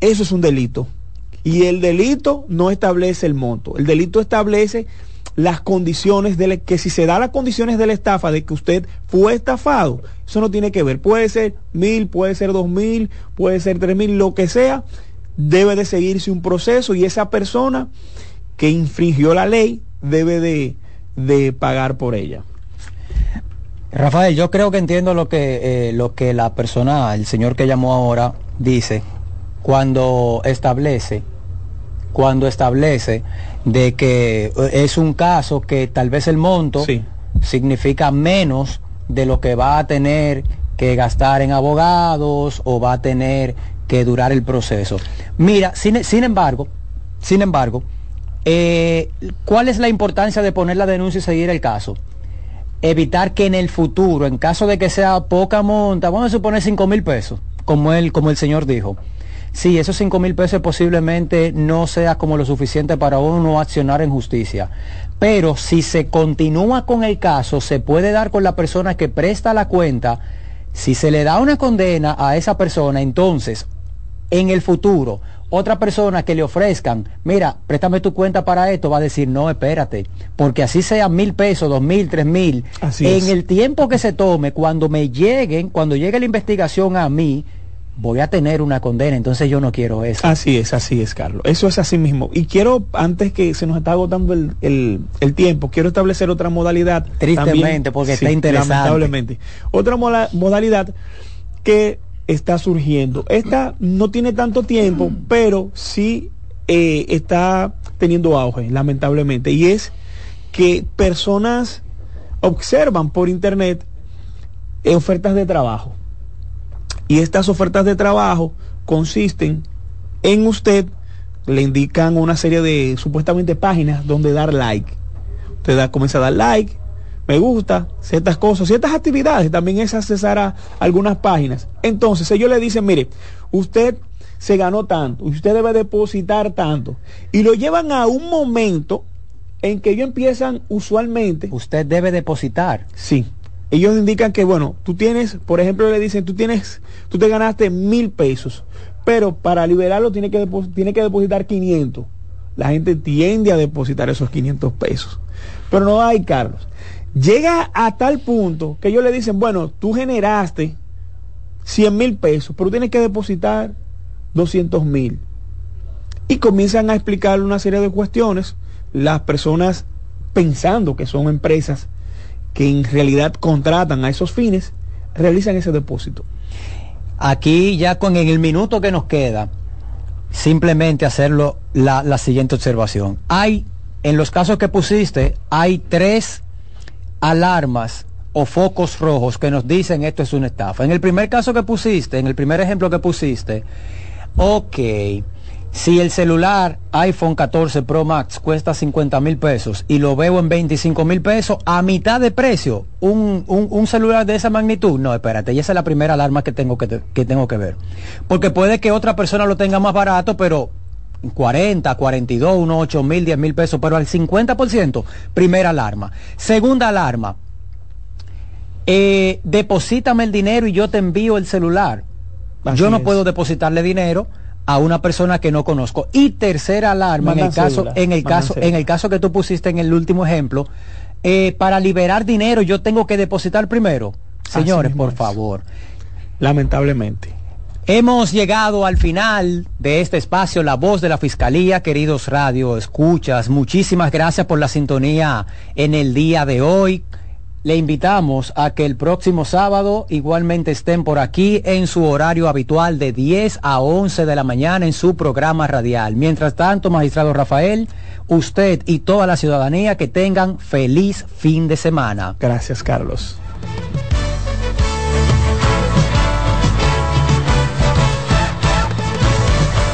eso es un delito. Y el delito no establece el monto, el delito establece las condiciones de la, que si se da las condiciones de la estafa de que usted fue estafado, eso no tiene que ver. Puede ser mil, puede ser dos mil, puede ser tres mil, lo que sea, debe de seguirse un proceso y esa persona que infringió la ley debe de, de pagar por ella. Rafael, yo creo que entiendo lo que, eh, lo que la persona, el señor que llamó ahora, dice cuando establece, cuando establece de que es un caso que tal vez el monto sí. significa menos de lo que va a tener que gastar en abogados o va a tener que durar el proceso. Mira, sin, sin embargo, sin embargo, eh, ¿cuál es la importancia de poner la denuncia y seguir el caso? Evitar que en el futuro, en caso de que sea poca monta, vamos a suponer 5 mil pesos, como él, como el señor dijo. Sí, esos 5 mil pesos posiblemente no sea como lo suficiente para uno accionar en justicia. Pero si se continúa con el caso, se puede dar con la persona que presta la cuenta. Si se le da una condena a esa persona, entonces, en el futuro, otra persona que le ofrezcan, mira, préstame tu cuenta para esto, va a decir, no, espérate, porque así sea mil pesos, dos mil, tres mil, así en es. el tiempo que se tome, cuando me lleguen, cuando llegue la investigación a mí, voy a tener una condena, entonces yo no quiero eso. Así es, así es, Carlos. Eso es así mismo. Y quiero, antes que se nos está agotando el, el, el tiempo, quiero establecer otra modalidad. Tristemente, también, porque sí, está interesante. Lamentablemente. Otra modalidad que está surgiendo. Esta no tiene tanto tiempo, pero sí eh, está teniendo auge, lamentablemente. Y es que personas observan por internet ofertas de trabajo. Y estas ofertas de trabajo consisten en usted, le indican una serie de supuestamente páginas donde dar like. Usted da, comienza a dar like, me gusta, ciertas cosas, ciertas actividades, también es accesar a algunas páginas. Entonces ellos le dicen, mire, usted se ganó tanto, usted debe depositar tanto. Y lo llevan a un momento en que ellos empiezan usualmente. Usted debe depositar. Sí. Ellos indican que, bueno, tú tienes, por ejemplo, le dicen, tú tienes, tú te ganaste mil pesos, pero para liberarlo tiene que, tiene que depositar 500. La gente tiende a depositar esos 500 pesos. Pero no hay, Carlos. Llega a tal punto que ellos le dicen, bueno, tú generaste 100 mil pesos, pero tienes que depositar 200 mil. Y comienzan a explicarle una serie de cuestiones, las personas pensando que son empresas que en realidad contratan a esos fines, realizan ese depósito. Aquí ya con en el minuto que nos queda, simplemente hacerlo la, la siguiente observación. Hay en los casos que pusiste, hay tres alarmas o focos rojos que nos dicen esto es una estafa. En el primer caso que pusiste, en el primer ejemplo que pusiste, ok, si el celular iPhone 14 Pro Max cuesta 50 mil pesos y lo veo en 25 mil pesos a mitad de precio, un, un, un, celular de esa magnitud, no, espérate, y esa es la primera alarma que tengo que, que tengo que ver. Porque puede que otra persona lo tenga más barato, pero 40, 42, unos 8 mil, 10 mil pesos, pero al 50%, primera alarma. Segunda alarma, eh, deposítame el dinero y yo te envío el celular. Así yo no es. puedo depositarle dinero a una persona que no conozco. Y tercera alarma, en el caso, en el caso, cédula. en el caso que tú pusiste en el último ejemplo, eh, para liberar dinero yo tengo que depositar primero. Señores, por favor. Lamentablemente. Hemos llegado al final de este espacio, La Voz de la Fiscalía, queridos radio, escuchas. Muchísimas gracias por la sintonía en el día de hoy. Le invitamos a que el próximo sábado igualmente estén por aquí en su horario habitual de 10 a 11 de la mañana en su programa radial. Mientras tanto, magistrado Rafael, usted y toda la ciudadanía que tengan feliz fin de semana. Gracias, Carlos.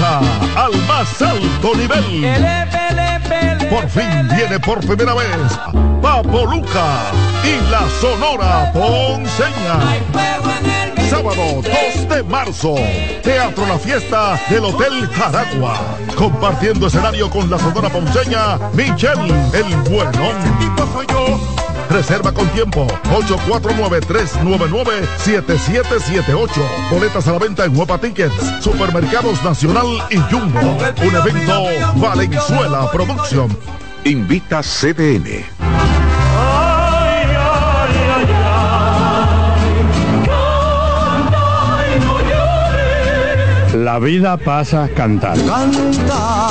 Salsa al más alto nivel. Por fin viene por primera vez Papo Luca y la Sonora Ponceña. Sábado 2 de marzo, Teatro La Fiesta del Hotel Jaragua. Compartiendo escenario con la Sonora Ponceña, Michelle el Bueno. Reserva con tiempo 849-399-7778. Boletas a la venta en Huepa Tickets, Supermercados Nacional y Jumbo. Un evento Valenzuela Producción. Invita CDN. La vida pasa cantando. Canta,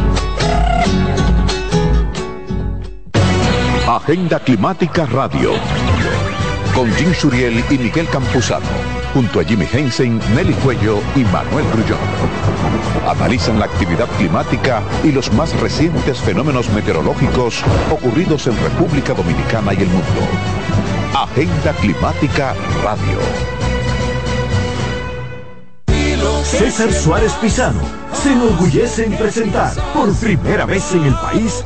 Agenda Climática Radio. Con Jim Suriel y Miguel Campuzano. Junto a Jimmy Hensen, Nelly Cuello y Manuel Grullón. Analizan la actividad climática y los más recientes fenómenos meteorológicos ocurridos en República Dominicana y el mundo. Agenda Climática Radio. César Suárez Pisano se enorgullece en presentar por primera vez en el país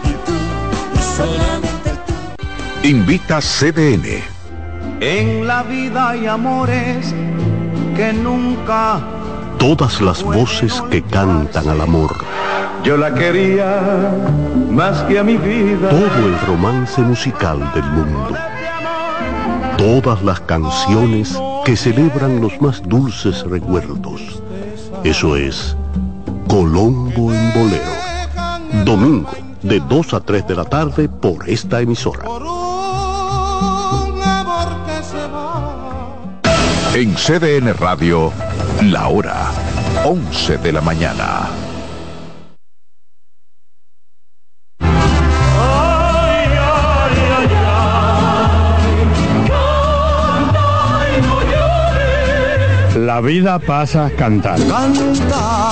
Invita CDN. En la vida hay amores que nunca. Todas las voces que cantan al amor. Yo la quería más que a mi vida. Todo el romance musical del mundo. Todas las canciones que celebran los más dulces recuerdos. Eso es Colombo en Bolero. Domingo, de 2 a 3 de la tarde por esta emisora. En CDN Radio, la hora 11 de la mañana. La vida pasa cantando. Canta,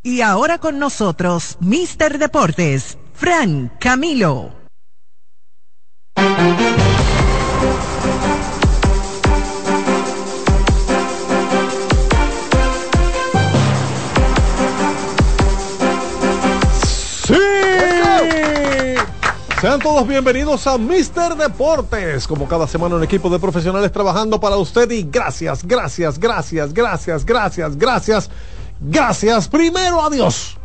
Y ahora con nosotros, Mister Deportes, Fran Camilo. ¡Sí! Sean todos bienvenidos a Mister Deportes. Como cada semana un equipo de profesionales trabajando para usted y gracias, gracias, gracias, gracias, gracias, gracias, gracias. Primero a Dios.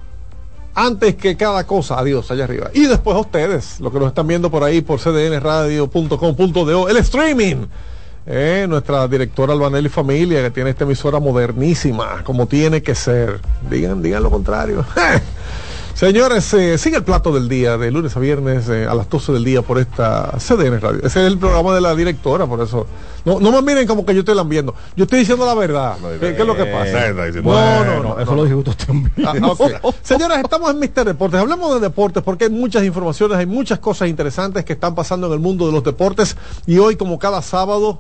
Antes que cada cosa, adiós allá arriba. Y después a ustedes, los que nos están viendo por ahí por cdnradio.com.do, el streaming. Eh, nuestra directora Albanelli Familia, que tiene esta emisora modernísima, como tiene que ser. Digan, digan lo contrario. Señores, eh, sigue el plato del día, de lunes a viernes eh, a las 12 del día por esta CDN Radio. Ese es el programa de la directora, por eso. No, no me miren como que yo estoy lambiendo. Yo estoy diciendo la verdad. ¿Qué, es lo que pasa? No, no, no. Eso lo dijo usted también. Ah, ok. Señores, estamos en Mister Deportes. Hablamos de deportes porque hay muchas informaciones, hay muchas cosas interesantes que están pasando en el mundo de los deportes. Y hoy, como cada sábado,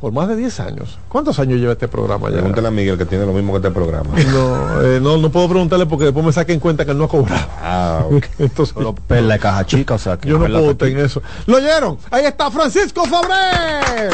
por más de 10 años. ¿Cuántos años lleva este programa ya? Pregúntale a Miguel que tiene lo mismo que este programa. No, eh, no, no puedo preguntarle porque después me saquen cuenta que él no ha cobrado. Ah, ok. Entonces, Solo perla de caja chica, o sea que yo no puedo tener eso. ¿Lo oyeron? Ahí está Francisco Fabré.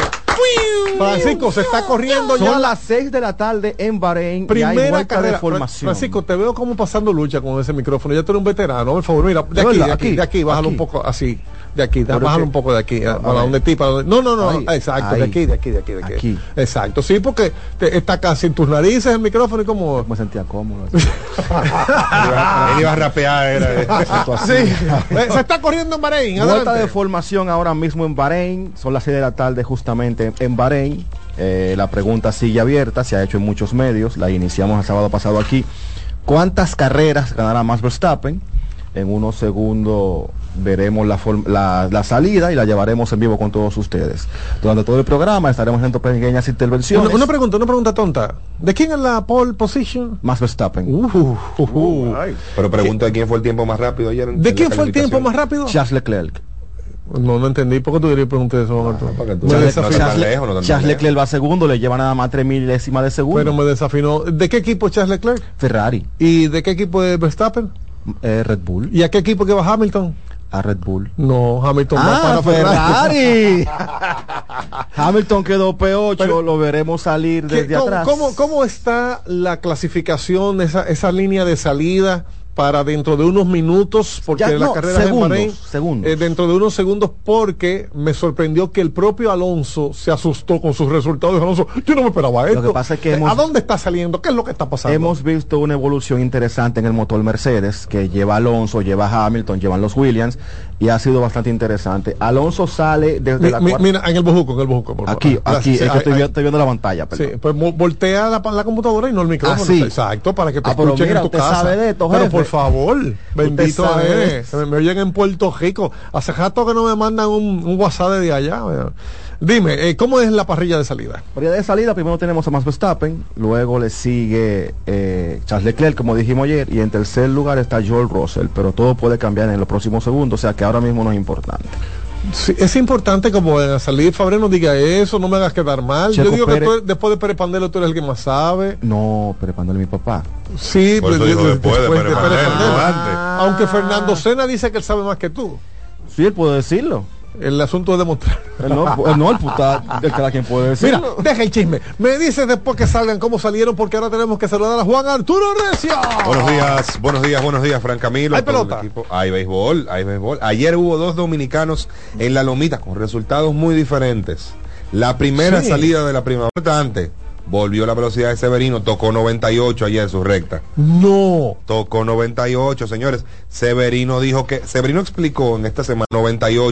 Francisco, se está corriendo ya Son la las 6 de la tarde en Bahrein y hay primera vuelta carrera. de formación. Francisco, te veo como pasando lucha con ese micrófono. Ya tú eres un veterano, por favor. Mira, de aquí, de aquí, de aquí, bájalo aquí. un poco así. De aquí, bájalo un poco de aquí. para donde ti, para donde- No, no, no. Ahí, exacto, de aquí, de aquí, de aquí, de aquí. Aquí. Exacto, sí, porque te- está casi en tus narices el micrófono y como. Me sentía cómodo. Él iba a rapear, era. Sí, Eh, se está corriendo en Bahrein. Vuelta de formación ahora mismo en Bahrein. Son las 6 de la tarde justamente en Bahrein. Eh, la pregunta sigue abierta, se ha hecho en muchos medios. La iniciamos el sábado pasado aquí. ¿Cuántas carreras ganará Max Verstappen? En unos segundos veremos la, la, la salida y la llevaremos en vivo con todos ustedes. Durante todo el programa estaremos haciendo pequeñas intervenciones. Una, una pregunta, una pregunta tonta. ¿De quién es la pole position? Max Verstappen. Uh, uh, uh. Pero pregunta quién fue el tiempo más rápido ayer. en- ¿De en quién fue el tiempo más rápido? Charles Leclerc. No, no entendí. ¿Por qué tú querías preguntar eso, Alberto? para que tú Me veas, no desafinó. tan lejos, no tan Charles. Leclerc va segundo, le lleva nada más tres milésimas de segundo. Pero me desafinó. ¿De qué equipo es Charles Leclerc? Ferrari, ¿Y de qué equipo es Verstappen? eh, Red Bull, ¿Y a qué equipo que va Hamilton? A Red Bull. No, Hamilton va Ah, para Ferrari. Ferrari. Hamilton quedó P8, Pero- lo veremos salir ¿Qué- desde cómo, atrás. cómo- cómo está la clasificación, esa, esa línea de salida para dentro de unos minutos? Porque Ya, la no, carrera es en segundos, Bahrein. segundos. Eh, dentro de unos segundos, porque me sorprendió que el propio Alonso se asustó con sus resultados. Alonso, yo no me esperaba esto. que pasa es que hemos- ¿A dónde está saliendo? ¿Qué es lo que está pasando? Hemos visto una evolución interesante en el motor Mercedes, que lleva Alonso, lleva Hamilton, llevan los Williams, y ha sido bastante interesante. Alonso sale desde Mi- la mi- cuarta- mira, en el bujuco, en el por favor. Aquí, Ah, aquí, sí, es que ahí- estoy, viendo la pantalla, Sí, perdón. pues mo- voltea la, la computadora y no el micrófono. Ah, sí. Exacto, para que te Ah, escuchen mira, en tu casa. sabe de esto, pero jefe. Por favor, bendito eres. Me, me oyen en Puerto Rico. Hace rato que no me mandan un, un WhatsApp de allá. Dime, eh, ¿cómo es la parrilla de salida? Por de salida, primero tenemos a Max Verstappen, luego le sigue eh, Charles Leclerc, como dijimos ayer, y en tercer lugar está George Russell, pero todo puede cambiar en los próximos segundos, o sea que ahora mismo no es importante. Sí, es importante como en salir Fabre no diga eso, no me hagas quedar mal. Checo Yo digo Pérez- que tú- después de Pérez Pandelo tú eres el que más sabe. No, pero es mi papá. Sí, pues, de- después de Pérez Pandelo. Aunque Fernando Sena dice que él sabe más que tú. Sí, él puede decirlo. El asunto es demostrar. no, no el puta, el cada quien puede Mira, decirlo. deja el chisme. Me dices después que salgan cómo salieron, porque ahora tenemos que saludar a Juan Arturo Recio. Buenos días, buenos días, buenos días, Fran Camilo. Hay el pelota. equipo. Hay béisbol, hay béisbol. Ayer hubo dos dominicanos en la lomita con resultados muy diferentes. La primera Sí. salida de la primera importante. Volvió la velocidad de Severino, tocó 98 ayer en su recta. No. Tocó 98, señores. Severino dijo que, Severino explicó en esta semana 98